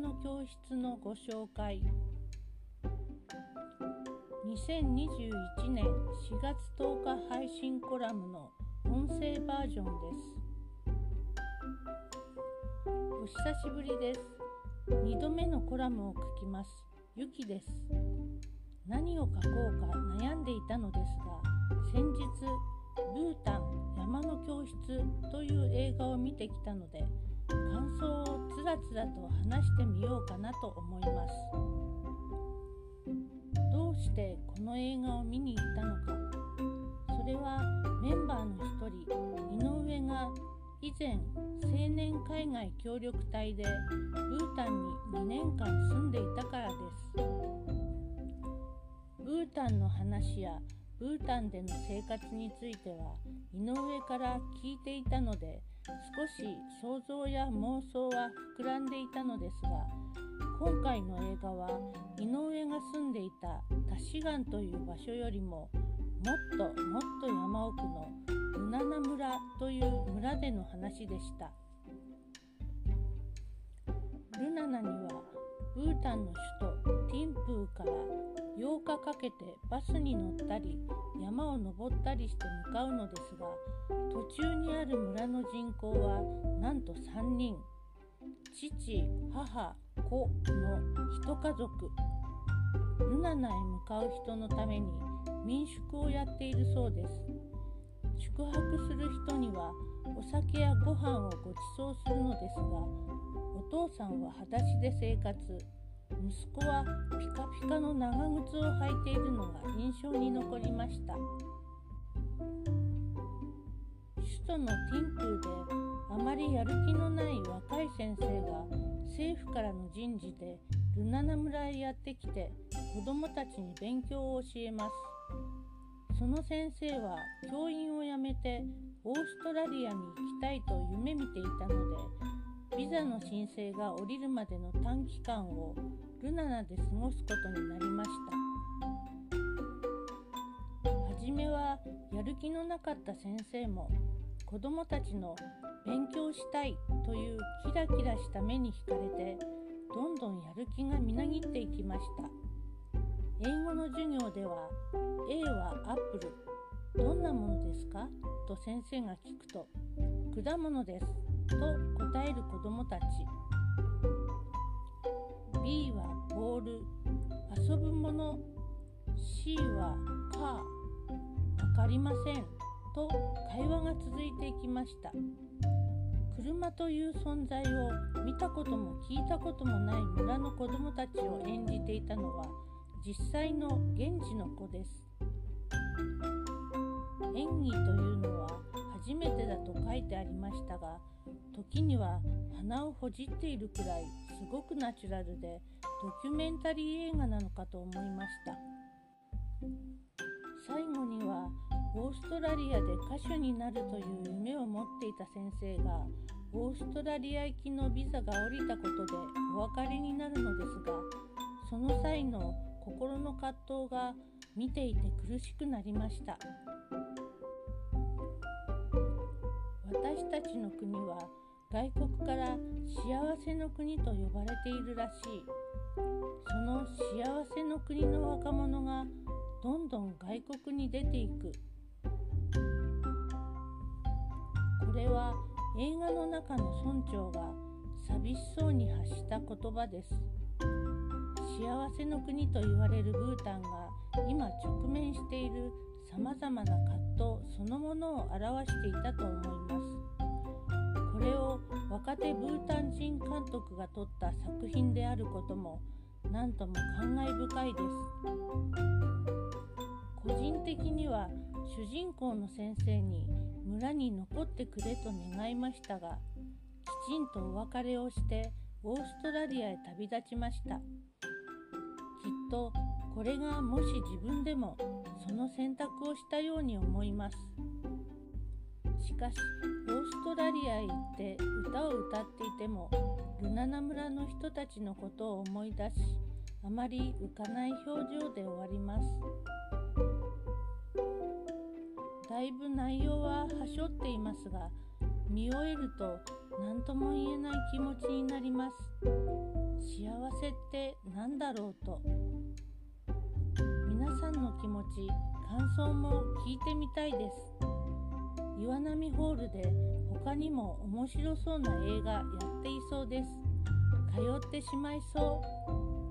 教室のご紹介。2021年4月10日配信コラムの音声バージョンです。お久しぶりです。2度目のコラムを書きます。ゆきです。何を書こうか悩んでいたのですが先日ブータン山の教室という映画を見てきたので感想をつらつらと話してみようかなと思います。どうしてこの映画を見に行ったのか。それはメンバーの一人井上が以前青年海外協力隊でブータンに2年間住んでいたからです。ブータンの話やブータンでの生活については井上から聞いていたので少し想像や妄想は膨らんでいたのですが今回の映画は井上が住んでいたタシガンという場所よりももっともっと山奥のルナナ村という村での話でした。ルナナにはブータンの首都ティンプーから8日かけてバスに乗ったり山を登ったりして向かうのですが途中にある村の人口はなんと3人。父母子の1家族。ルナナへ向かう人のために民宿をやっているそうです。宿泊する人にはお酒やご飯をご馳走するのですが父さんは裸足で生活。息子はピカピカの長靴を履いているのが印象に残りました。首都のティンプーであまりやる気のない若い先生が政府からの人事でルナナ村へやってきて子どもたちに勉強を教えます。その先生は教員を辞めてオーストラリアに行きたいと夢見ていたのでビザの申請が下りるまでの短期間をルナナで過ごすことになりました。初めはやる気のなかった先生も子どもたちの勉強したいというキラキラした目に惹かれてどんどんやる気がみなぎっていきました。英語の授業では A はアップルどんなものですか？と先生が聞くと果物です。と答える子どもたち。B はボール遊ぶもの。C はカー。わかりません。と会話が続いていきました。車という存在を見たことも聞いたこともない村の子どもたちを演じていたのは実際の現地の子です。演技というのは初めてだと書いてありましたが時には鼻をほじっているくらいすごくナチュラルでドキュメンタリー映画なのかと思いました。最後にはオーストラリアで歌手になるという夢を持っていた先生がオーストラリア行きのビザが下りたことでお別れになるのですがその際の心の葛藤が見ていて苦しくなりました。私たちの国は外国から幸せの国と呼ばれているらしい。その幸せの国の若者がどんどん外国に出ていく。これは映画の中の村長が寂しそうに発した言葉です。幸せの国と言われるブータンが今直面しているさまざまな葛藤そのものを表していたと思います。若手ブータン人監督が撮った作品であることも何とも感慨深いです。個人的には主人公の先生に村に残ってくれと願いましたがきちんとお別れをしてオーストラリアへ旅立ちました。きっとこれがもし自分でもその選択をしたように思います。しかしオーストラリアへ行って歌を歌っていてもルナナ村の人たちのことを思い出しあまり浮かない表情で終わります。だいぶ内容ははしょっていますが見終えると何とも言えない気持ちになります。幸せって何だろうと。皆さんの気持ち感想も聞いてみたいです。岩波ホールで他にも面白そうな映画やっていそうです。通ってしまいそう。